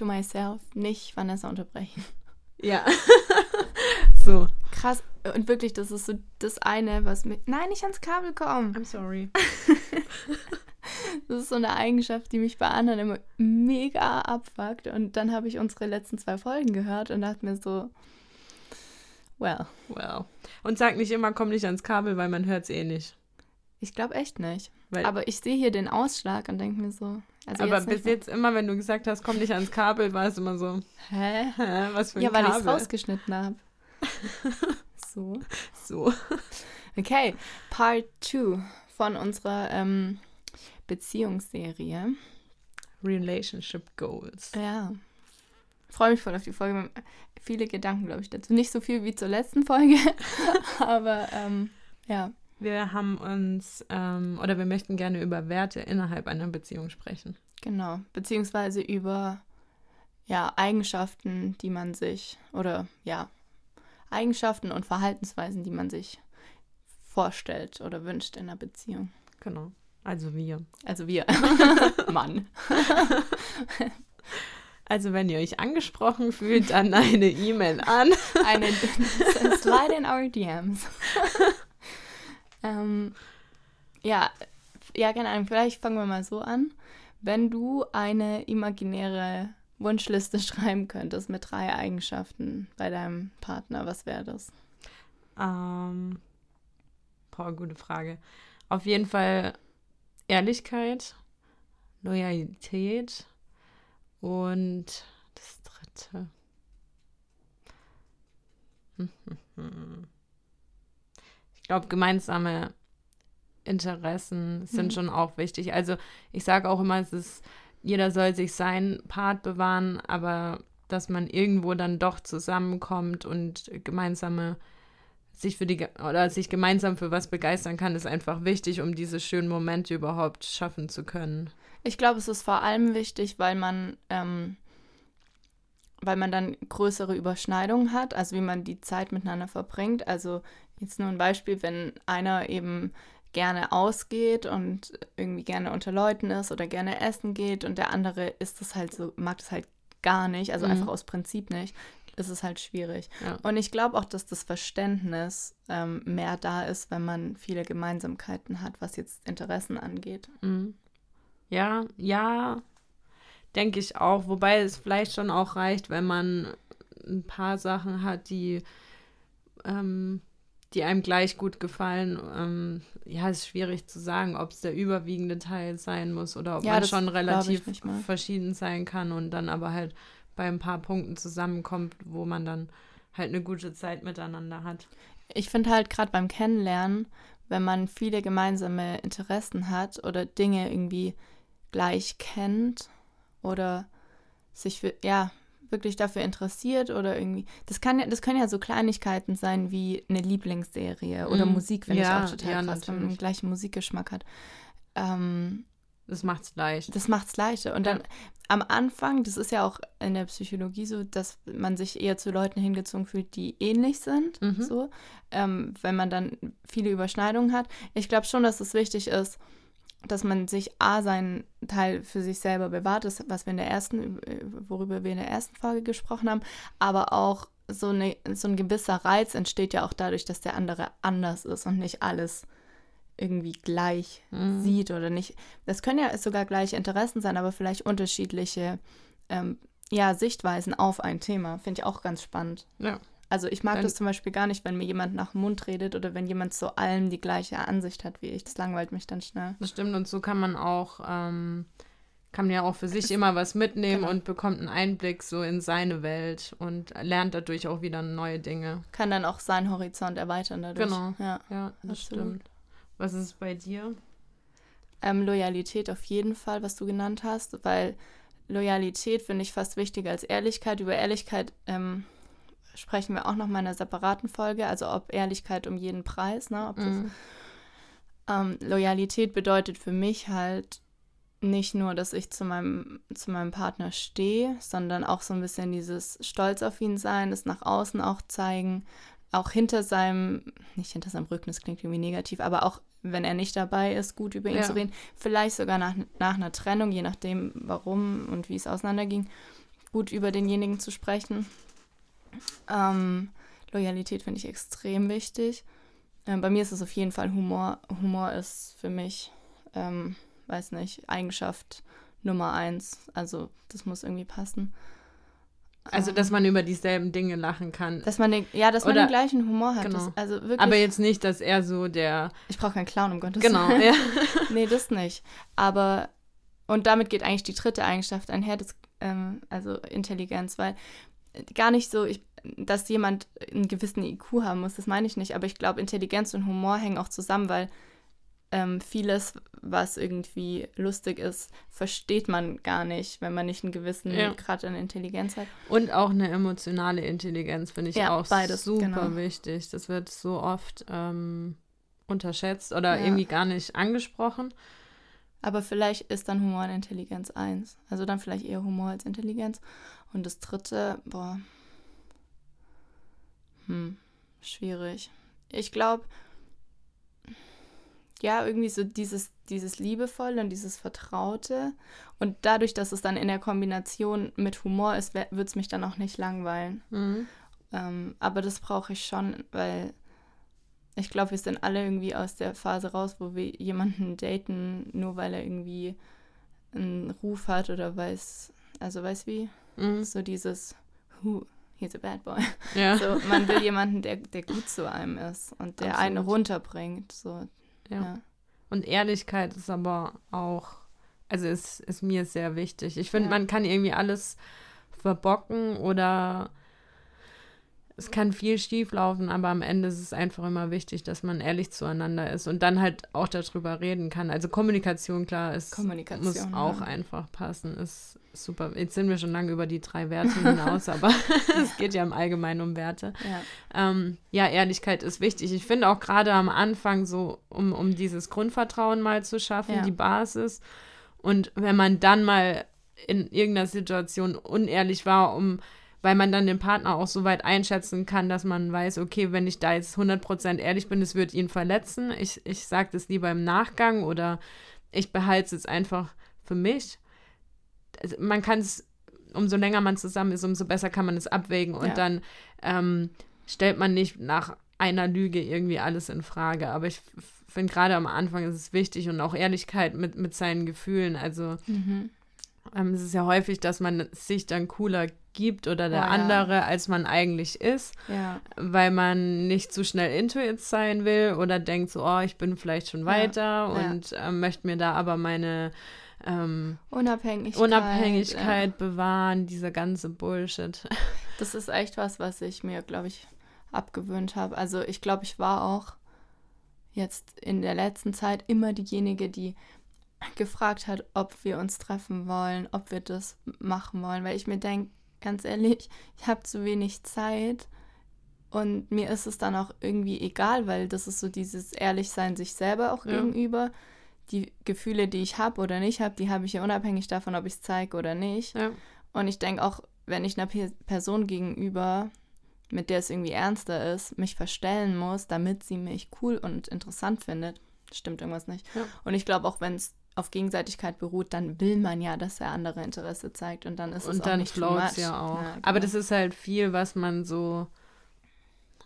To myself, nicht Vanessa unterbrechen. Ja. so. Krass. Und wirklich, das ist so das eine, was mir. Nein, nicht ans Kabel kommen. I'm sorry. das ist so eine Eigenschaft, die mich bei anderen immer mega abfuckt. Und dann habe ich unsere letzten zwei Folgen gehört und dachte mir so, well. Well. Und sag nicht immer, komm nicht ans Kabel, weil man hört es eh nicht. Ich glaube echt nicht. Weil aber ich sehe hier den Ausschlag und denke mir so. Also aber jetzt bis jetzt immer, wenn du gesagt hast, komm nicht ans Kabel, war es immer so. Hä? Hä? Was für ein Ja, weil ich es rausgeschnitten habe. so. So. Okay, Part 2 von unserer ähm, Beziehungsserie. Relationship Goals. Ja. Freue mich voll auf die Folge. Viele Gedanken, glaube ich, dazu. Nicht so viel wie zur letzten Folge, aber ähm, ja. Wir haben uns, ähm, oder wir möchten gerne über Werte innerhalb einer Beziehung sprechen. Genau, beziehungsweise über ja, Eigenschaften, die man sich, oder ja, Eigenschaften und Verhaltensweisen, die man sich vorstellt oder wünscht in einer Beziehung. Genau. Also wir. Also wir. Mann. Also wenn ihr euch angesprochen fühlt, dann eine E-Mail an. Eine Slide in our DMs. Ähm, ja, ja, keine Ahnung, vielleicht fangen wir mal so an. Wenn du eine imaginäre Wunschliste schreiben könntest mit drei Eigenschaften bei deinem Partner, was wäre das? Ähm, boah, gute Frage. Auf jeden Fall Ehrlichkeit, Loyalität und das dritte. Glaube, gemeinsame Interessen sind mhm. schon auch wichtig. Also ich sage auch immer, es ist, jeder soll sich seinen Part bewahren, aber dass man irgendwo dann doch zusammenkommt und gemeinsame sich für die oder sich gemeinsam für was begeistern kann, ist einfach wichtig, um diese schönen Momente überhaupt schaffen zu können. Ich glaube, es ist vor allem wichtig, weil man ähm, weil man dann größere Überschneidungen hat, also wie man die Zeit miteinander verbringt. Also Jetzt nur ein Beispiel, wenn einer eben gerne ausgeht und irgendwie gerne unter Leuten ist oder gerne essen geht und der andere ist das halt so, mag das halt gar nicht, also mhm. einfach aus Prinzip nicht, ist es halt schwierig. Ja. Und ich glaube auch, dass das Verständnis ähm, mehr da ist, wenn man viele Gemeinsamkeiten hat, was jetzt Interessen angeht. Mhm. Ja, ja, denke ich auch. Wobei es vielleicht schon auch reicht, wenn man ein paar Sachen hat, die ähm, die einem gleich gut gefallen. Ähm, ja, ist schwierig zu sagen, ob es der überwiegende Teil sein muss oder ob ja, man schon relativ verschieden sein kann und dann aber halt bei ein paar Punkten zusammenkommt, wo man dann halt eine gute Zeit miteinander hat. Ich finde halt gerade beim Kennenlernen, wenn man viele gemeinsame Interessen hat oder Dinge irgendwie gleich kennt oder sich für, ja, wirklich dafür interessiert oder irgendwie. Das kann ja, das können ja so Kleinigkeiten sein wie eine Lieblingsserie oder mm. Musik, wenn ja, ich auch total ja, krass, wenn man den gleichen Musikgeschmack hat. Ähm, das macht's leicht. Das macht's leichter. Und dann am Anfang, das ist ja auch in der Psychologie so, dass man sich eher zu Leuten hingezogen fühlt, die ähnlich sind. Mhm. So, ähm, wenn man dann viele Überschneidungen hat. Ich glaube schon, dass es wichtig ist, dass man sich A, seinen Teil für sich selber bewahrt, das, was wir in der ersten, worüber wir in der ersten Folge gesprochen haben, aber auch so, eine, so ein gewisser Reiz entsteht ja auch dadurch, dass der andere anders ist und nicht alles irgendwie gleich mhm. sieht oder nicht. Das können ja sogar gleiche Interessen sein, aber vielleicht unterschiedliche ähm, ja, Sichtweisen auf ein Thema. Finde ich auch ganz spannend. Ja. Also ich mag Dann, das zum Beispiel gar nicht, wenn mir jemand nach dem Mund redet oder wenn jemand zu allem die gleiche Ansicht hat wie ich. Das langweilt mich dann schnell. Das stimmt und so kann man auch, ähm, kann man ja auch für sich immer was mitnehmen genau. und bekommt einen Einblick so in seine Welt und lernt dadurch auch wieder neue Dinge. Kann dann auch seinen Horizont erweitern dadurch. Genau. Ja, ja das absolut. stimmt. Was ist bei dir? Ähm, Loyalität auf jeden Fall, was du genannt hast, weil Loyalität finde ich fast wichtiger als Ehrlichkeit. Über Ehrlichkeit ähm, sprechen wir auch noch mal in einer separaten Folge, also ob Ehrlichkeit um jeden Preis, ne? Mhm. Das, ähm, Loyalität bedeutet für mich halt nicht nur, dass ich zu meinem, zu meinem Partner stehe, sondern auch so ein bisschen dieses Stolz auf ihn sein, das nach außen auch zeigen, auch hinter seinem, nicht hinter seinem Rücken, das klingt irgendwie negativ, aber auch wenn er nicht dabei ist, gut über ihn ja. zu reden. Vielleicht sogar nach, nach einer Trennung, je nachdem, warum und wie es auseinanderging, gut über denjenigen zu sprechen. Ähm, Loyalität finde ich extrem wichtig. Ähm, bei mir ist es auf jeden Fall Humor. Humor ist für mich, ähm, weiß nicht, Eigenschaft Nummer eins. Also das muss irgendwie passen. Also, dass man über dieselben Dinge lachen kann. Dass man den, ja, dass Oder, man den gleichen Humor hat. Genau. Das, also wirklich, Aber jetzt nicht, dass er so der. Ich brauche keinen Clown, um Gottes Willen. Genau, ja. nee, das nicht. Aber, und damit geht eigentlich die dritte Eigenschaft einher, das, ähm, also Intelligenz, weil gar nicht so, ich, dass jemand einen gewissen IQ haben muss, das meine ich nicht. Aber ich glaube, Intelligenz und Humor hängen auch zusammen, weil ähm, vieles, was irgendwie lustig ist, versteht man gar nicht, wenn man nicht einen gewissen ja. Grad an Intelligenz hat. Und auch eine emotionale Intelligenz finde ich ja, auch beides, super genau. wichtig. Das wird so oft ähm, unterschätzt oder ja. irgendwie gar nicht angesprochen. Aber vielleicht ist dann Humor und Intelligenz eins. Also dann vielleicht eher Humor als Intelligenz. Und das dritte, boah, hm, schwierig. Ich glaube, ja, irgendwie so dieses, dieses Liebevolle und dieses Vertraute. Und dadurch, dass es dann in der Kombination mit Humor ist, wird es mich dann auch nicht langweilen. Mhm. Ähm, aber das brauche ich schon, weil ich glaube, wir sind alle irgendwie aus der Phase raus, wo wir jemanden daten, nur weil er irgendwie einen Ruf hat oder weiß, also weiß wie, mhm. so dieses, who, he's a bad boy. Ja. So, man will jemanden, der, der gut zu einem ist und der Absolut. einen runterbringt. So, ja. ja. Und Ehrlichkeit ist aber auch, also ist, ist mir sehr wichtig. Ich finde, ja. man kann irgendwie alles verbocken oder es kann viel schief laufen, aber am Ende ist es einfach immer wichtig, dass man ehrlich zueinander ist und dann halt auch darüber reden kann. Also Kommunikation, klar, ist, Kommunikation, muss auch ja. einfach passen. Ist super. Jetzt sind wir schon lange über die drei Werte hinaus, aber es geht ja im Allgemeinen um Werte. Ja, ähm, ja Ehrlichkeit ist wichtig. Ich finde auch gerade am Anfang so, um, um dieses Grundvertrauen mal zu schaffen, ja. die Basis. Und wenn man dann mal in irgendeiner Situation unehrlich war, um weil man dann den Partner auch so weit einschätzen kann, dass man weiß, okay, wenn ich da jetzt 100% ehrlich bin, es wird ihn verletzen. Ich, ich sage das lieber im Nachgang oder ich behalte es jetzt einfach für mich. Also man kann es, umso länger man zusammen ist, umso besser kann man es abwägen und ja. dann ähm, stellt man nicht nach einer Lüge irgendwie alles in Frage. Aber ich finde gerade am Anfang ist es wichtig und auch Ehrlichkeit mit, mit seinen Gefühlen. Also mhm. ähm, es ist ja häufig, dass man sich dann cooler gibt oder der oh, andere, ja. als man eigentlich ist, ja. weil man nicht zu schnell intuit sein will oder denkt so, oh, ich bin vielleicht schon weiter ja. und äh, möchte mir da aber meine ähm, Unabhängigkeit, Unabhängigkeit bewahren, dieser ganze Bullshit. Das ist echt was, was ich mir, glaube ich, abgewöhnt habe. Also ich glaube, ich war auch jetzt in der letzten Zeit immer diejenige, die gefragt hat, ob wir uns treffen wollen, ob wir das machen wollen, weil ich mir denke, ganz ehrlich, ich habe zu wenig Zeit und mir ist es dann auch irgendwie egal, weil das ist so dieses Ehrlichsein sich selber auch ja. gegenüber. Die Gefühle, die ich habe oder nicht habe, die habe ich ja unabhängig davon, ob ich es zeige oder nicht. Ja. Und ich denke auch, wenn ich einer P Person gegenüber, mit der es irgendwie ernster ist, mich verstellen muss, damit sie mich cool und interessant findet, stimmt irgendwas nicht. Ja. Und ich glaube auch, wenn es auf Gegenseitigkeit beruht, dann will man ja, dass der andere Interesse zeigt und dann ist und es auch nicht floats ja auch. Ja, genau. Aber das ist halt viel, was man so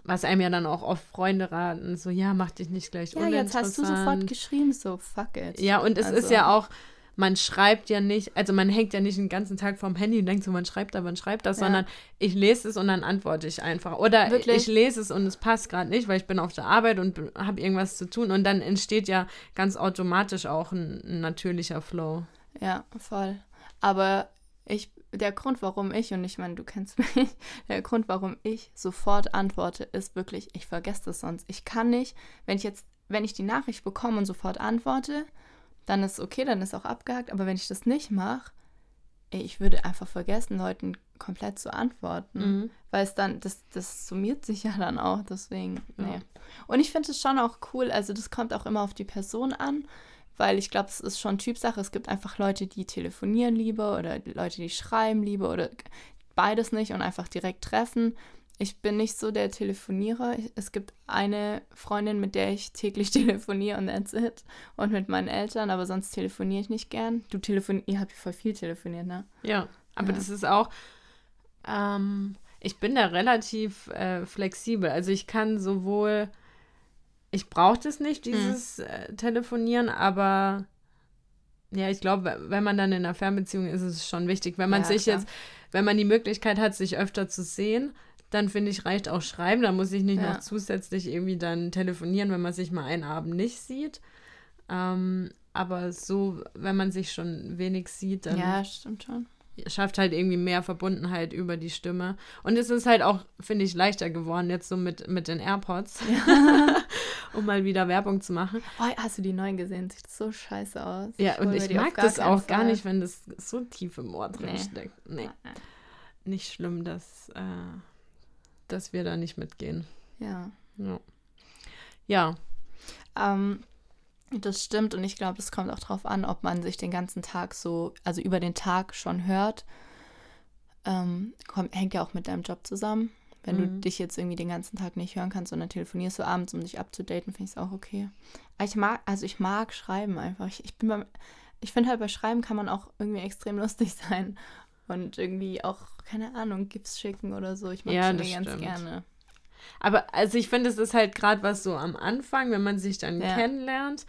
was einem ja dann auch oft Freunde raten, so ja, mach dich nicht gleich ja, jetzt hast du sofort geschrieben, so fuck it. Ja, und es also. ist ja auch man schreibt ja nicht, also man hängt ja nicht den ganzen Tag vorm Handy und denkt so, man schreibt da, man schreibt das, ja. sondern ich lese es und dann antworte ich einfach. Oder Wirklich? ich lese es und es passt gerade nicht, weil ich bin auf der Arbeit und habe irgendwas zu tun und dann entsteht ja ganz automatisch auch ein, ein natürlicher Flow. Ja, voll. Aber ich, der Grund, warum ich, und ich meine, du kennst mich, der Grund, warum ich sofort antworte, ist wirklich, ich vergesse das sonst. Ich kann nicht, wenn ich jetzt, wenn ich die Nachricht bekomme und sofort antworte, dann ist okay, dann ist auch abgehakt. Aber wenn ich das nicht mache, ich würde einfach vergessen, Leuten komplett zu antworten. Mhm. Weil es dann, das, das summiert sich ja dann auch. Deswegen, nee. Ja. Und ich finde es schon auch cool, also das kommt auch immer auf die Person an, weil ich glaube, es ist schon Typsache. Es gibt einfach Leute, die telefonieren lieber oder Leute, die schreiben lieber oder beides nicht und einfach direkt treffen. Ich bin nicht so der Telefonierer. Es gibt eine Freundin, mit der ich täglich telefoniere und that's it. Und mit meinen Eltern, aber sonst telefoniere ich nicht gern. Du telefonierst, ihr habt voll viel telefoniert, ne? Ja, aber ja. das ist auch, ähm, ich bin da relativ äh, flexibel. Also ich kann sowohl, ich brauche das nicht, hm. dieses hm. äh, Telefonieren, aber ja, ich glaube, wenn man dann in einer Fernbeziehung ist, ist es schon wichtig. Wenn man ja, sich klar. jetzt, wenn man die Möglichkeit hat, sich öfter zu sehen, dann finde ich, reicht auch Schreiben. Da muss ich nicht ja. noch zusätzlich irgendwie dann telefonieren, wenn man sich mal einen Abend nicht sieht. Ähm, aber so, wenn man sich schon wenig sieht, dann. Ja, stimmt schon. Schafft halt irgendwie mehr Verbundenheit über die Stimme. Und es ist halt auch, finde ich, leichter geworden, jetzt so mit, mit den AirPods. Ja. um mal wieder Werbung zu machen. Oh, hast du die neuen gesehen? Sieht so scheiße aus. Ja, und ich mag das auch Fall. gar nicht, wenn das so tief im Ohr drin nee. steckt. Nee. Nicht schlimm, dass. Äh, dass wir da nicht mitgehen. Ja. Ja. ja. Ähm, das stimmt und ich glaube, es kommt auch darauf an, ob man sich den ganzen Tag so, also über den Tag schon hört. Ähm, kommt, hängt ja auch mit deinem Job zusammen. Wenn mhm. du dich jetzt irgendwie den ganzen Tag nicht hören kannst, sondern telefonierst du abends, um dich abzudaten, finde ich es auch okay. Aber ich mag, also ich mag schreiben einfach. Ich, ich bin beim, ich finde halt bei Schreiben kann man auch irgendwie extrem lustig sein und irgendwie auch, keine Ahnung, Gifts schicken oder so. Ich mag ja, das ganz gerne. Aber also ich finde, es ist halt gerade was so am Anfang, wenn man sich dann ja. kennenlernt,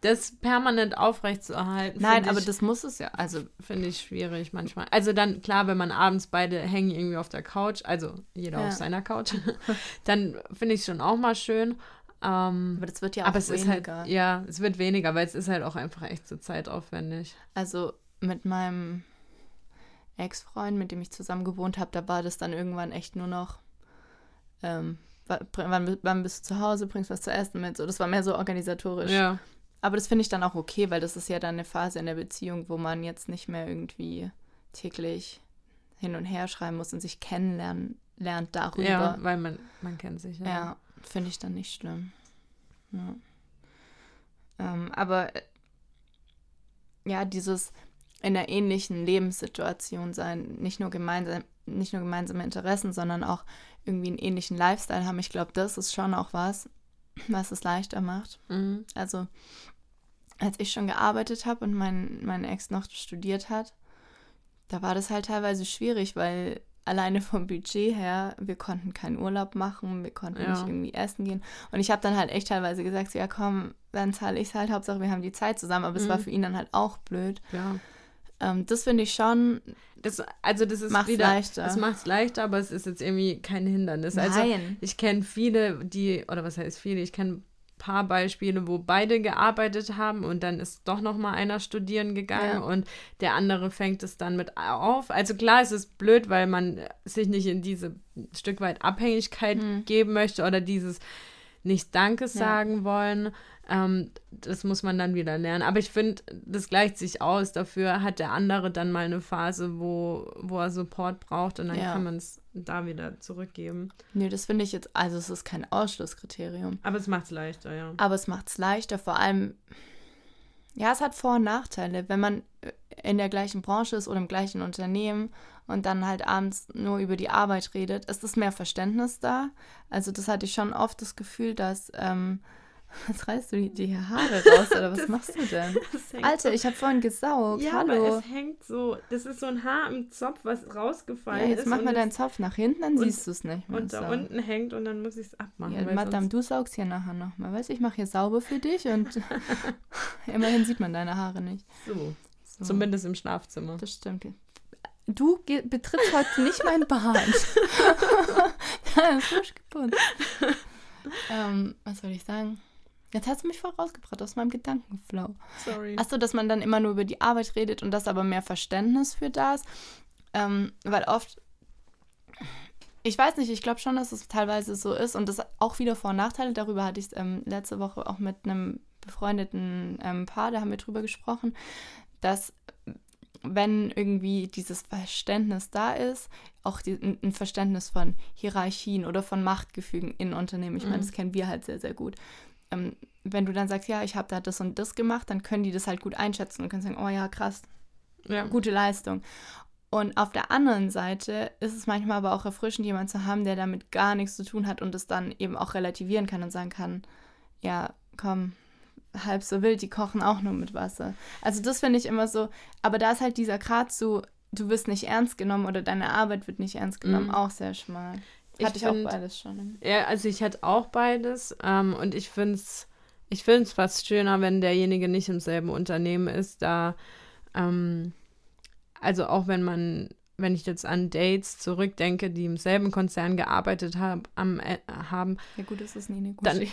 das permanent aufrecht zu erhalten. Nein, aber ich, das muss es ja. Also finde ich schwierig manchmal. Also dann klar, wenn man abends beide hängen irgendwie auf der Couch, also jeder ja. auf seiner Couch, dann finde ich es schon auch mal schön. Ähm, aber das wird ja auch aber es weniger. Ist halt, ja, es wird weniger, weil es ist halt auch einfach echt so zeitaufwendig. Also mit meinem Ex-Freund, mit dem ich zusammen gewohnt habe, da war das dann irgendwann echt nur noch, ähm, wann, wann bist du zu Hause, bringst was zu essen mit. So, das war mehr so organisatorisch. Ja. Aber das finde ich dann auch okay, weil das ist ja dann eine Phase in der Beziehung, wo man jetzt nicht mehr irgendwie täglich hin und her schreiben muss und sich kennenlernen lernt darüber. Ja, weil man, man kennt sich. Ja, ja finde ich dann nicht schlimm. Ja. Ähm, aber äh, ja, dieses, in einer ähnlichen Lebenssituation sein, nicht nur gemeinsam, nicht nur gemeinsame Interessen, sondern auch irgendwie einen ähnlichen Lifestyle haben. Ich glaube, das ist schon auch was, was es leichter macht. Mhm. Also als ich schon gearbeitet habe und mein, mein Ex noch studiert hat, da war das halt teilweise schwierig, weil alleine vom Budget her, wir konnten keinen Urlaub machen, wir konnten ja. nicht irgendwie essen gehen. Und ich habe dann halt echt teilweise gesagt, so, ja komm, dann zahle ich es halt, Hauptsache wir haben die Zeit zusammen. Aber mhm. es war für ihn dann halt auch blöd. Ja. Ähm, das finde ich schon. Das, also das ist macht's wieder, leichter. Es macht es leichter, aber es ist jetzt irgendwie kein Hindernis. Also Nein. Also ich kenne viele, die, oder was heißt viele, ich kenne ein paar Beispiele, wo beide gearbeitet haben und dann ist doch noch mal einer studieren gegangen ja. und der andere fängt es dann mit auf. Also klar, es ist blöd, weil man sich nicht in diese Stück weit Abhängigkeit hm. geben möchte oder dieses nicht Dankes ja. sagen wollen. Ähm, das muss man dann wieder lernen. Aber ich finde, das gleicht sich aus. Dafür hat der andere dann mal eine Phase, wo, wo er Support braucht und dann ja. kann man es da wieder zurückgeben. Nee, das finde ich jetzt, also es ist kein Ausschlusskriterium. Aber es macht es leichter, ja. Aber es macht es leichter, vor allem, ja, es hat Vor- und Nachteile. Wenn man in der gleichen Branche ist oder im gleichen Unternehmen und dann halt abends nur über die Arbeit redet, ist es mehr Verständnis da. Also das hatte ich schon oft das Gefühl, dass ähm, was reißt du die, die Haare raus oder was das, machst du denn? Alter, ich habe vorhin gesaugt. Ja, Hallo. aber es hängt so. Das ist so ein Haar im Zopf, was rausgefallen ist. Ja, jetzt ist mach mal deinen Zopf nach hinten, dann und, siehst du es nicht mehr. Und da unten hängt und dann muss ich es abmachen. Ja, Madame, du saugst hier nachher nochmal. Weißt du, ich mache hier sauber für dich und immerhin sieht man deine Haare nicht. So. so. Zumindest im Schlafzimmer. Das stimmt. Du betrittst heute nicht mein Bad. das ist frisch geputzt. Ähm, was soll ich sagen? Jetzt hast du mich voll rausgebracht aus meinem Gedankenflow. Sorry. Achso, dass man dann immer nur über die Arbeit redet und das aber mehr Verständnis für das. Ähm, weil oft, ich weiß nicht, ich glaube schon, dass es teilweise so ist und das auch wieder Vor- und Nachteile. Darüber hatte ich ähm, letzte Woche auch mit einem befreundeten ähm, Paar, da haben wir drüber gesprochen, dass wenn irgendwie dieses Verständnis da ist, auch die, ein Verständnis von Hierarchien oder von Machtgefügen in Unternehmen, ich meine, mhm. das kennen wir halt sehr, sehr gut ähm, wenn du dann sagst, ja, ich habe da das und das gemacht, dann können die das halt gut einschätzen und können sagen, oh ja, krass, ja. gute Leistung. Und auf der anderen Seite ist es manchmal aber auch erfrischend, jemanden zu haben, der damit gar nichts zu tun hat und es dann eben auch relativieren kann und sagen kann, ja, komm, halb so wild, die kochen auch nur mit Wasser. Also das finde ich immer so, aber da ist halt dieser Grad zu, du wirst nicht ernst genommen oder deine Arbeit wird nicht ernst genommen, mhm. auch sehr schmal. Hatte ich, ich find, auch beides schon. Ja, also ich hatte auch beides ähm, und ich finde es ich find's fast schöner, wenn derjenige nicht im selben Unternehmen ist, da ähm, also auch wenn man wenn ich jetzt an Dates zurückdenke, die im selben Konzern gearbeitet hab, am, äh, haben. Ja, gut, das ist nie eine gute dann,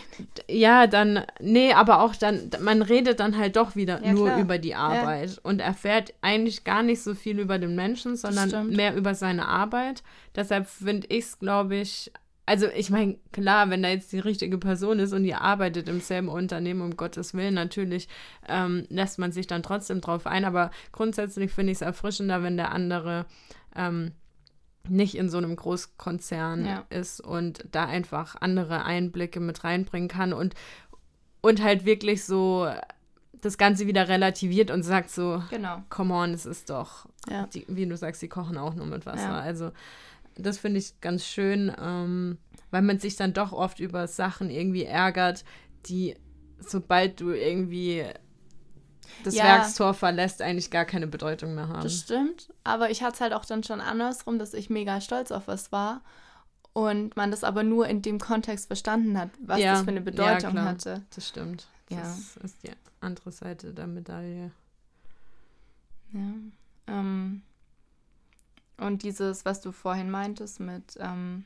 Ja, dann, nee, aber auch dann, man redet dann halt doch wieder ja, nur klar. über die Arbeit ja. und erfährt eigentlich gar nicht so viel über den Menschen, sondern mehr über seine Arbeit. Deshalb finde ich es, glaube ich, also ich meine, klar, wenn da jetzt die richtige Person ist und ihr arbeitet im selben Unternehmen, um Gottes Willen, natürlich ähm, lässt man sich dann trotzdem drauf ein, aber grundsätzlich finde ich es erfrischender, wenn der andere ähm, nicht in so einem Großkonzern ja. ist und da einfach andere Einblicke mit reinbringen kann und, und halt wirklich so das Ganze wieder relativiert und sagt so, genau. come on, es ist doch, ja. die, wie du sagst, die kochen auch nur mit Wasser. Ja. Also das finde ich ganz schön, ähm, weil man sich dann doch oft über Sachen irgendwie ärgert, die, sobald du irgendwie das ja, Werkstor verlässt, eigentlich gar keine Bedeutung mehr haben. Das stimmt, aber ich hatte es halt auch dann schon andersrum, dass ich mega stolz auf was war und man das aber nur in dem Kontext verstanden hat, was ja, das für eine Bedeutung ja, hatte. Das stimmt. Das ist die andere Seite der Medaille. Ja. Ähm, und dieses, was du vorhin meintest mit, ähm,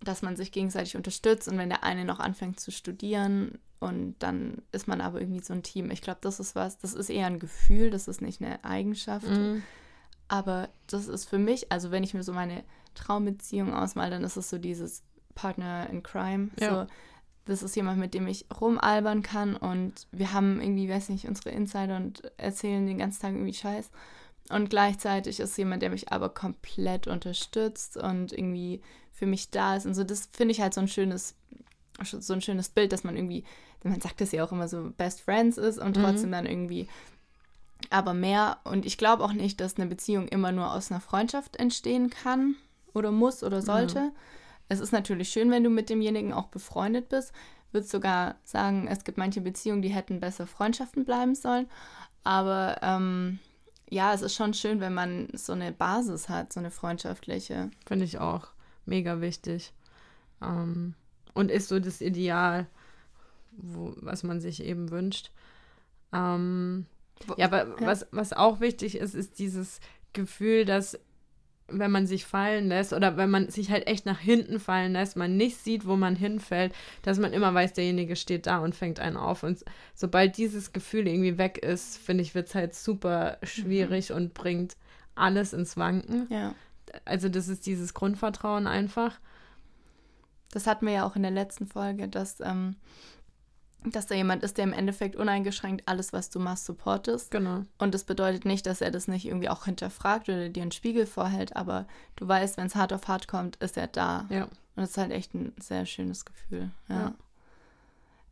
dass man sich gegenseitig unterstützt und wenn der eine noch anfängt zu studieren und dann ist man aber irgendwie so ein Team. Ich glaube, das ist was, das ist eher ein Gefühl, das ist nicht eine Eigenschaft. Mhm. Aber das ist für mich, also wenn ich mir so meine Traumbeziehung ausmal, dann ist es so dieses Partner in Crime. Ja. So, das ist jemand, mit dem ich rumalbern kann und wir haben irgendwie, weiß nicht, unsere Insider und erzählen den ganzen Tag irgendwie Scheiß. Und gleichzeitig ist jemand, der mich aber komplett unterstützt und irgendwie für mich da ist. Und so, das finde ich halt so ein schönes, so ein schönes Bild, dass man irgendwie, man sagt das ja auch immer so, Best Friends ist und mhm. trotzdem mhm. dann irgendwie aber mehr. Und ich glaube auch nicht, dass eine Beziehung immer nur aus einer Freundschaft entstehen kann oder muss oder sollte. Mhm. Es ist natürlich schön, wenn du mit demjenigen auch befreundet bist. Würde sogar sagen, es gibt manche Beziehungen, die hätten besser Freundschaften bleiben sollen. Aber ähm, ja, es ist schon schön, wenn man so eine Basis hat, so eine freundschaftliche. Finde ich auch mega wichtig. Ähm, und ist so das Ideal, wo, was man sich eben wünscht. Ähm, ja, aber ja. Was, was auch wichtig ist, ist dieses Gefühl, dass wenn man sich fallen lässt oder wenn man sich halt echt nach hinten fallen lässt, man nicht sieht, wo man hinfällt, dass man immer weiß, derjenige steht da und fängt einen auf. Und sobald dieses Gefühl irgendwie weg ist, finde ich, wird es halt super schwierig mhm. und bringt alles ins Wanken. Ja. Also das ist dieses Grundvertrauen einfach. Das hatten wir ja auch in der letzten Folge, dass ähm, dass da jemand ist, der im Endeffekt uneingeschränkt alles, was du machst, supportest. Genau. Und das bedeutet nicht, dass er das nicht irgendwie auch hinterfragt oder dir einen Spiegel vorhält, aber du weißt, wenn es hart auf hart kommt, ist er da. Ja. Und das ist halt echt ein sehr schönes Gefühl. Ja. Ja,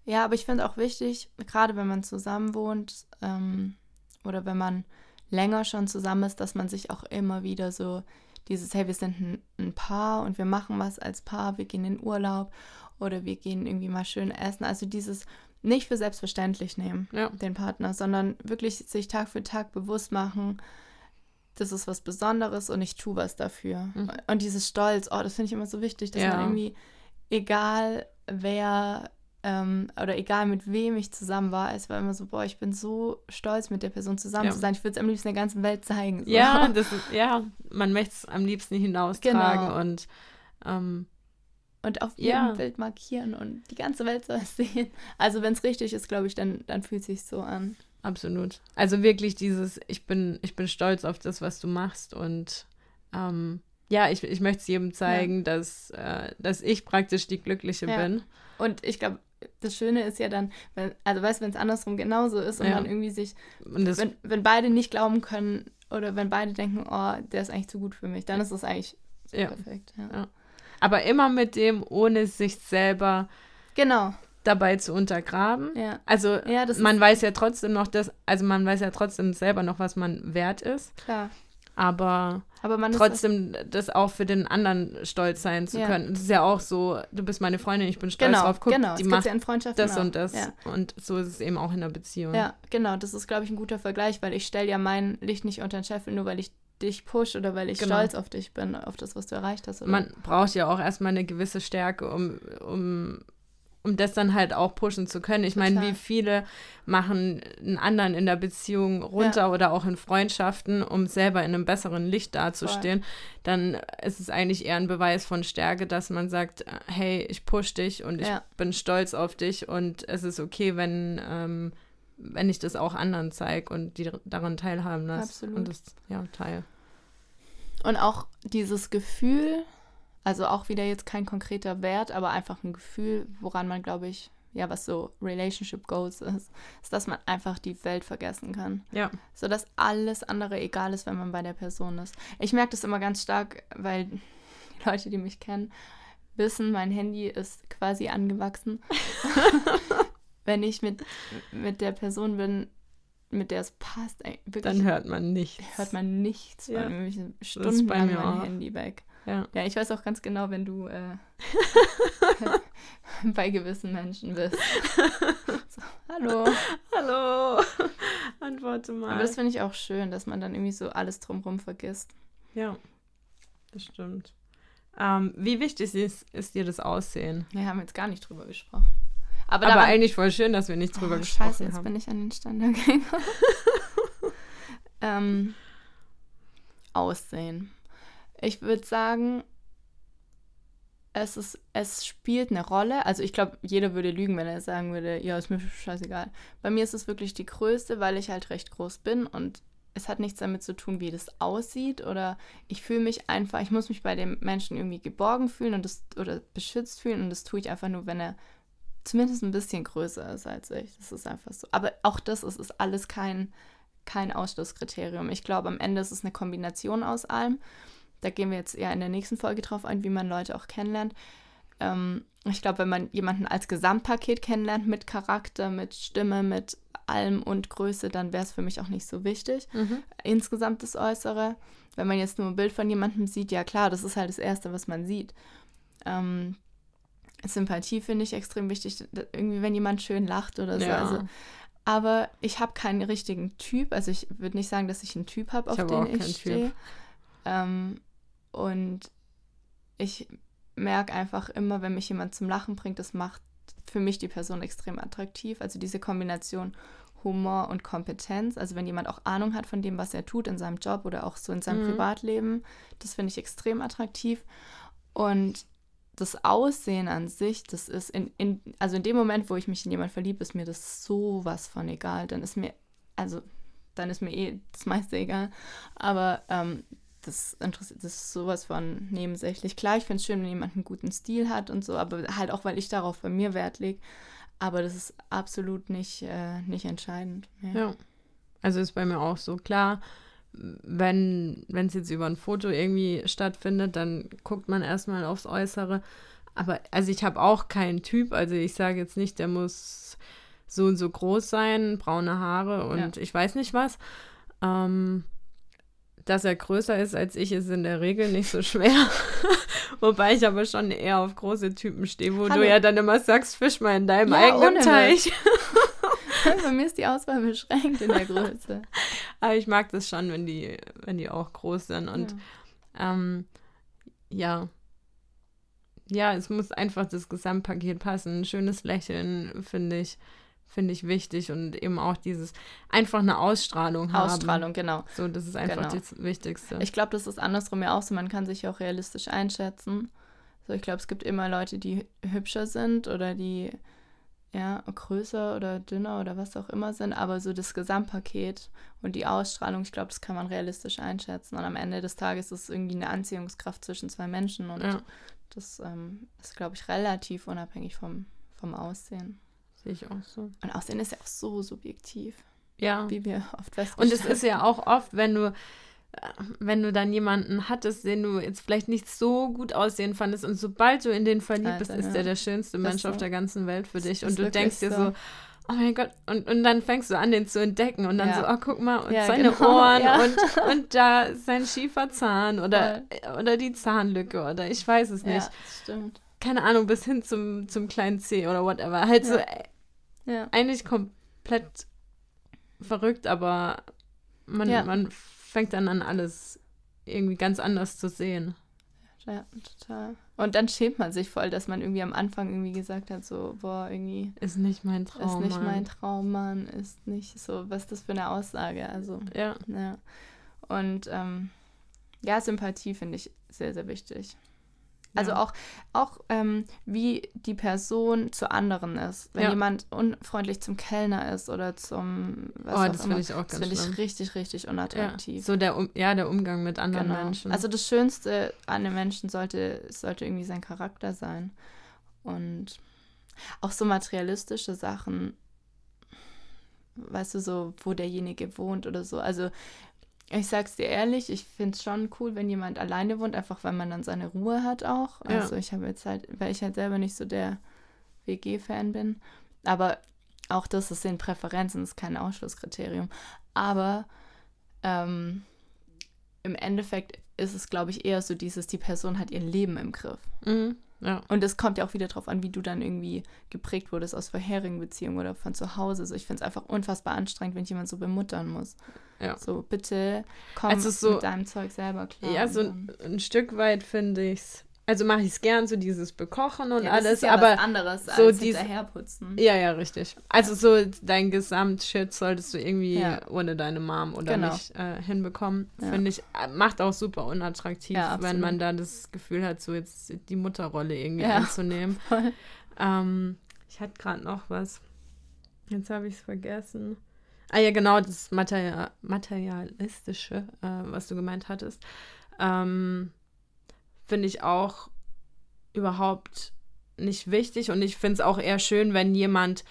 ja aber ich finde auch wichtig, gerade wenn man zusammen wohnt ähm, oder wenn man länger schon zusammen ist, dass man sich auch immer wieder so dieses, hey, wir sind ein, ein Paar und wir machen was als Paar, wir gehen in Urlaub oder wir gehen irgendwie mal schön essen. Also dieses nicht für selbstverständlich nehmen, ja. den Partner, sondern wirklich sich Tag für Tag bewusst machen, das ist was Besonderes und ich tue was dafür. Mhm. Und dieses Stolz, oh, das finde ich immer so wichtig, dass ja. man irgendwie, egal wer ähm, oder egal mit wem ich zusammen war, es war immer so, boah, ich bin so stolz, mit der Person zusammen ja. zu sein. Ich würde es am liebsten der ganzen Welt zeigen. So. Ja, das ist, ja, man möchte es am liebsten hinaustragen genau. und ähm, und auf jedem ja. Bild markieren und die ganze Welt soll es sehen. Also wenn es richtig ist, glaube ich, dann, dann fühlt es sich so an. Absolut. Also wirklich dieses, ich bin, ich bin stolz auf das, was du machst und ähm, ja, ich, ich möchte es jedem zeigen, ja. dass, äh, dass ich praktisch die Glückliche ja. bin. Und ich glaube, das Schöne ist ja dann, wenn, also weißt du, wenn es andersrum genauso ist und ja. dann irgendwie sich, wenn, wenn beide nicht glauben können oder wenn beide denken, oh, der ist eigentlich zu gut für mich, dann ist das eigentlich perfekt. Ja aber immer mit dem, ohne sich selber genau. dabei zu untergraben. Ja. Also ja, man weiß ja trotzdem noch, dass, also man weiß ja trotzdem selber noch, was man wert ist. Klar. aber, aber trotzdem das, das auch für den anderen stolz sein zu ja. können. Das ist ja auch so, du bist meine Freundin, ich bin stolz genau, drauf. Guck, genau. die macht ja das und das. Ja. Und so ist es eben auch in der Beziehung. Ja, genau. Das ist, glaube ich, ein guter Vergleich, weil ich stelle ja mein Licht nicht unter den Scheffel, nur weil ich dich push oder weil ich genau. stolz auf dich bin, auf das, was du erreicht hast. Oder? Man braucht ja auch erstmal eine gewisse Stärke, um, um um das dann halt auch pushen zu können. Ich meine, wie viele machen einen anderen in der Beziehung runter ja. oder auch in Freundschaften, um selber in einem besseren Licht dazustehen. Voll. Dann ist es eigentlich eher ein Beweis von Stärke, dass man sagt, hey, ich push dich und ich ja. bin stolz auf dich und es ist okay, wenn, ähm, wenn ich das auch anderen zeige und die daran teilhaben lasse. Absolut. Und das, ja, teil. Und auch dieses Gefühl, also auch wieder jetzt kein konkreter Wert, aber einfach ein Gefühl, woran man, glaube ich, ja, was so Relationship Goals ist, ist, dass man einfach die Welt vergessen kann. Ja. So dass alles andere egal ist, wenn man bei der Person ist. Ich merke das immer ganz stark, weil die Leute, die mich kennen, wissen, mein Handy ist quasi angewachsen. wenn ich mit, mit der Person bin, mit der es passt, wirklich, dann hört man nichts. Hört man nichts, ja. weil Stunden bei mir mein auch. Handy weg. Ja. ja, ich weiß auch ganz genau, wenn du äh, bei gewissen Menschen bist. So, hallo. Hallo. Antworte mal. Aber das finde ich auch schön, dass man dann irgendwie so alles drumherum vergisst. Ja, das stimmt. Ähm, wie wichtig ist, ist dir das Aussehen? Wir haben jetzt gar nicht drüber gesprochen. Aber, Aber eigentlich voll schön, dass wir nicht drüber oh, gesprochen Scheiße, jetzt bin ich an den Standard gegangen. ähm, Aussehen. Ich würde sagen, es, ist, es spielt eine Rolle. Also ich glaube, jeder würde lügen, wenn er sagen würde, ja, ist mir scheißegal. Bei mir ist es wirklich die größte, weil ich halt recht groß bin und es hat nichts damit zu tun, wie das aussieht oder ich fühle mich einfach, ich muss mich bei dem Menschen irgendwie geborgen fühlen und das, oder beschützt fühlen und das tue ich einfach nur, wenn er zumindest ein bisschen größer ist als ich. Das ist einfach so. Aber auch das ist, ist alles kein, kein Ausschlusskriterium. Ich glaube, am Ende ist es eine Kombination aus allem. Da gehen wir jetzt eher in der nächsten Folge drauf ein, wie man Leute auch kennenlernt. Ähm, ich glaube, wenn man jemanden als Gesamtpaket kennenlernt, mit Charakter, mit Stimme, mit allem und Größe, dann wäre es für mich auch nicht so wichtig. Mhm. Insgesamt das Äußere. Wenn man jetzt nur ein Bild von jemandem sieht, ja klar, das ist halt das Erste, was man sieht. Ähm, Sympathie finde ich extrem wichtig. Irgendwie, wenn jemand schön lacht oder so. Ja. Also, aber ich habe keinen richtigen Typ. Also ich würde nicht sagen, dass ich einen Typ habe, auf ich den ich stehe. Ähm, und ich merke einfach immer, wenn mich jemand zum Lachen bringt, das macht für mich die Person extrem attraktiv. Also diese Kombination Humor und Kompetenz. Also wenn jemand auch Ahnung hat von dem, was er tut in seinem Job oder auch so in seinem mhm. Privatleben, das finde ich extrem attraktiv. Und das Aussehen an sich, das ist in, in, also in dem Moment, wo ich mich in jemand verliebe, ist mir das sowas von egal. Dann ist mir, also dann ist mir eh das meiste egal. Aber ähm, das interessiert, das ist sowas von nebensächlich. Klar, ich finde es schön, wenn jemand einen guten Stil hat und so, aber halt auch, weil ich darauf bei mir Wert lege. Aber das ist absolut nicht, äh, nicht entscheidend. Ja. ja. Also ist bei mir auch so klar, wenn es jetzt über ein Foto irgendwie stattfindet, dann guckt man erstmal aufs Äußere. Aber also ich habe auch keinen Typ, also ich sage jetzt nicht, der muss so und so groß sein, braune Haare und ja. ich weiß nicht was. Ähm, dass er größer ist als ich, ist in der Regel nicht so schwer. Wobei ich aber schon eher auf große Typen stehe, wo Hallo. du ja dann immer sagst, fisch mal in deinem ja, eigenen Teich. Bei mir ist die Auswahl beschränkt in der Größe. aber ich mag das schon, wenn die, wenn die auch groß sind. Und ja. Ähm, ja. Ja, es muss einfach das Gesamtpaket passen. Ein schönes Lächeln, finde ich finde ich wichtig und eben auch dieses einfach eine Ausstrahlung haben. Ausstrahlung, genau. So, das ist einfach genau. das Wichtigste. Ich glaube, das ist andersrum ja auch so, man kann sich auch realistisch einschätzen. So, ich glaube, es gibt immer Leute, die hübscher sind oder die ja, größer oder dünner oder was auch immer sind, aber so das Gesamtpaket und die Ausstrahlung, ich glaube, das kann man realistisch einschätzen. Und am Ende des Tages ist es irgendwie eine Anziehungskraft zwischen zwei Menschen und ja. das ähm, ist, glaube ich, relativ unabhängig vom, vom Aussehen. Sehe ich auch so. Und Aussehen ist ja auch so subjektiv. Ja. Wie wir oft feststellen. Und es ist ja auch oft, wenn du, wenn du dann jemanden hattest, den du jetzt vielleicht nicht so gut aussehen fandest und sobald du in den verliebt bist, ist der der schönste das Mensch so. auf der ganzen Welt für dich. Und du denkst dir so, oh mein Gott, und, und dann fängst du an, den zu entdecken und dann ja. so, oh, guck mal, und ja, seine genau, Ohren ja. und, und da sein schiefer Zahn oder, oder die Zahnlücke oder ich weiß es nicht. Ja, stimmt. Keine Ahnung, bis hin zum, zum kleinen C oder whatever. Halt so, eigentlich komplett verrückt, aber man, man fängt dann an, alles irgendwie ganz anders zu sehen. Ja, total. Und dann schämt man sich voll, dass man irgendwie am Anfang irgendwie gesagt hat, so, boah, irgendwie. Ist nicht mein Traum. Ist nicht mein Traum, Mann. Ist nicht so, was ist das für eine Aussage? Also, ja. ja. Und ähm, ja, Sympathie finde ich sehr, sehr wichtig. Also ja. auch, auch ähm, wie die Person zu anderen ist. Wenn ja. jemand unfreundlich zum Kellner ist oder zum was Oh, das finde ich auch ganz Das finde ich richtig, richtig unattraktiv. Ja. So der, um ja, der Umgang mit anderen genau. Menschen. Also das Schönste an dem Menschen sollte, sollte irgendwie sein Charakter sein. Und auch so materialistische Sachen, weißt du, so, wo derjenige wohnt oder so. Also ich sag's dir ehrlich, ich finde es schon cool, wenn jemand alleine wohnt, einfach weil man dann seine Ruhe hat auch. Ja. Also ich habe jetzt halt, weil ich halt selber nicht so der WG-Fan bin. Aber auch das ist in Präferenzen, ist kein Ausschlusskriterium. Aber ähm, im Endeffekt ist es, glaube ich, eher so dieses, die Person hat ihr Leben im Griff. Mhm. Ja. Und es kommt ja auch wieder darauf an, wie du dann irgendwie geprägt wurdest aus vorherigen Beziehungen oder von zu Hause. So, ich finde es einfach unfassbar anstrengend, wenn jemand so bemuttern muss. Ja. So, bitte komm also so, mit deinem Zeug selber klar. Ja, so ein, ein Stück weit finde ich es also mache ich es gern, so dieses Bekochen und ja, alles, ja aber was anderes so als dies, hinterherputzen. Ja, ja, richtig. Also so dein Gesamtshit solltest du irgendwie ja. ohne deine Mom oder genau. mich äh, hinbekommen, finde ich, äh, macht auch super unattraktiv, wenn man da das Gefühl hat, so jetzt die Mutterrolle irgendwie anzunehmen. Ähm, ich hatte gerade noch was. Jetzt habe ich es vergessen. Ah ja, genau, das Material, Materialistische, äh, was du gemeint hattest. Ähm, finde ich auch überhaupt nicht wichtig und ich finde es auch eher schön, wenn jemand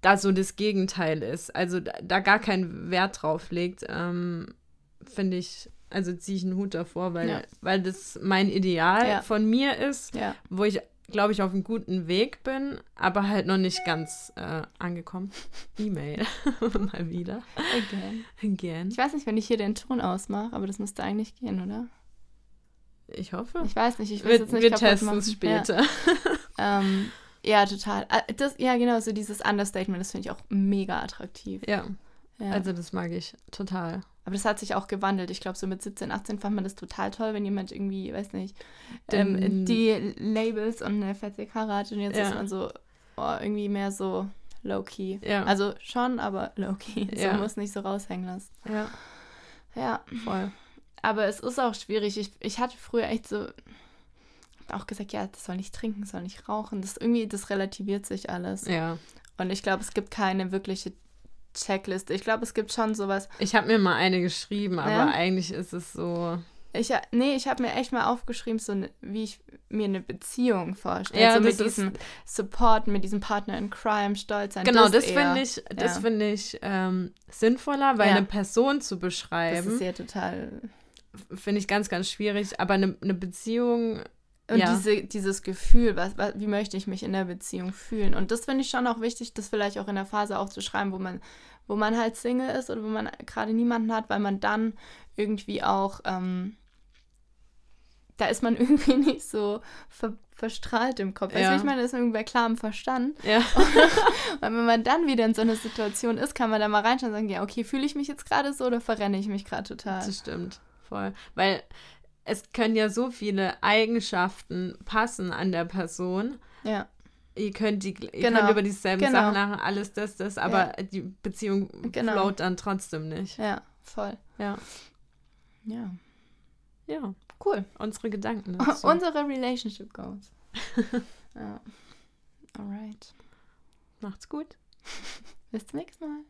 da so das Gegenteil ist, also da, da gar keinen Wert drauf legt, ähm, finde ich, also ziehe ich einen Hut davor, weil, ja. weil das mein Ideal ja. von mir ist, ja. wo ich, glaube ich, auf einem guten Weg bin, aber halt noch nicht ganz äh, angekommen. E-Mail, mal wieder. Again. Again. Ich weiß nicht, wenn ich hier den Ton ausmache, aber das müsste eigentlich gehen, oder? Ich hoffe. Ich weiß nicht, ich will jetzt nicht Wir testen es später. Ja. ähm, ja, total. Äh, das, ja, genau, so dieses Understatement, das finde ich auch mega attraktiv. Ja. ja. Also das mag ich total. Aber das hat sich auch gewandelt. Ich glaube, so mit 17, 18 fand man das total toll, wenn jemand irgendwie, weiß nicht, ähm, die Labels und eine fette Karat und jetzt ja. ist man so oh, irgendwie mehr so low-key. Ja. Also schon, aber low-key. So ja. muss nicht so raushängen lassen. Ja. Ja. Voll. Aber es ist auch schwierig. Ich, ich hatte früher echt so auch gesagt, ja, das soll nicht trinken, soll nicht rauchen. Das irgendwie, das relativiert sich alles. Ja. Und ich glaube, es gibt keine wirkliche Checkliste. Ich glaube, es gibt schon sowas. Ich habe mir mal eine geschrieben, aber ja? eigentlich ist es so. Ich, nee, ich habe mir echt mal aufgeschrieben, so ne, wie ich mir eine Beziehung vorstelle. Ja, so mit diesem Support, mit diesem Partner in Crime, Stolz sein. Genau, das, das finde ich, das ja. finde ich ähm, sinnvoller, weil ja. eine Person zu beschreiben. Das ist ja total finde ich ganz, ganz schwierig. Aber eine, eine Beziehung. Und ja. diese, dieses Gefühl, was, was, wie möchte ich mich in der Beziehung fühlen? Und das finde ich schon auch wichtig, das vielleicht auch in der Phase aufzuschreiben, wo man, wo man halt Single ist oder wo man gerade niemanden hat, weil man dann irgendwie auch, ähm, da ist man irgendwie nicht so ver verstrahlt im Kopf. Ja. Also ich meine, da ist irgendwie bei klarem Verstand. Ja. und wenn man dann wieder in so einer Situation ist, kann man da mal reinschauen und sagen, ja, okay, fühle ich mich jetzt gerade so oder verrenne ich mich gerade total? Das stimmt voll. Weil es können ja so viele Eigenschaften passen an der Person. Ja. Ihr könnt, die, ihr genau. könnt über dieselben genau. Sachen machen, alles das, das, aber ja. die Beziehung genau. float dann trotzdem nicht. Ja, voll. Ja. Ja. Ja. Cool. Unsere Gedanken. Dazu. Unsere Relationship Goals. ja. Alright. Macht's gut. Bis zum nächsten Mal.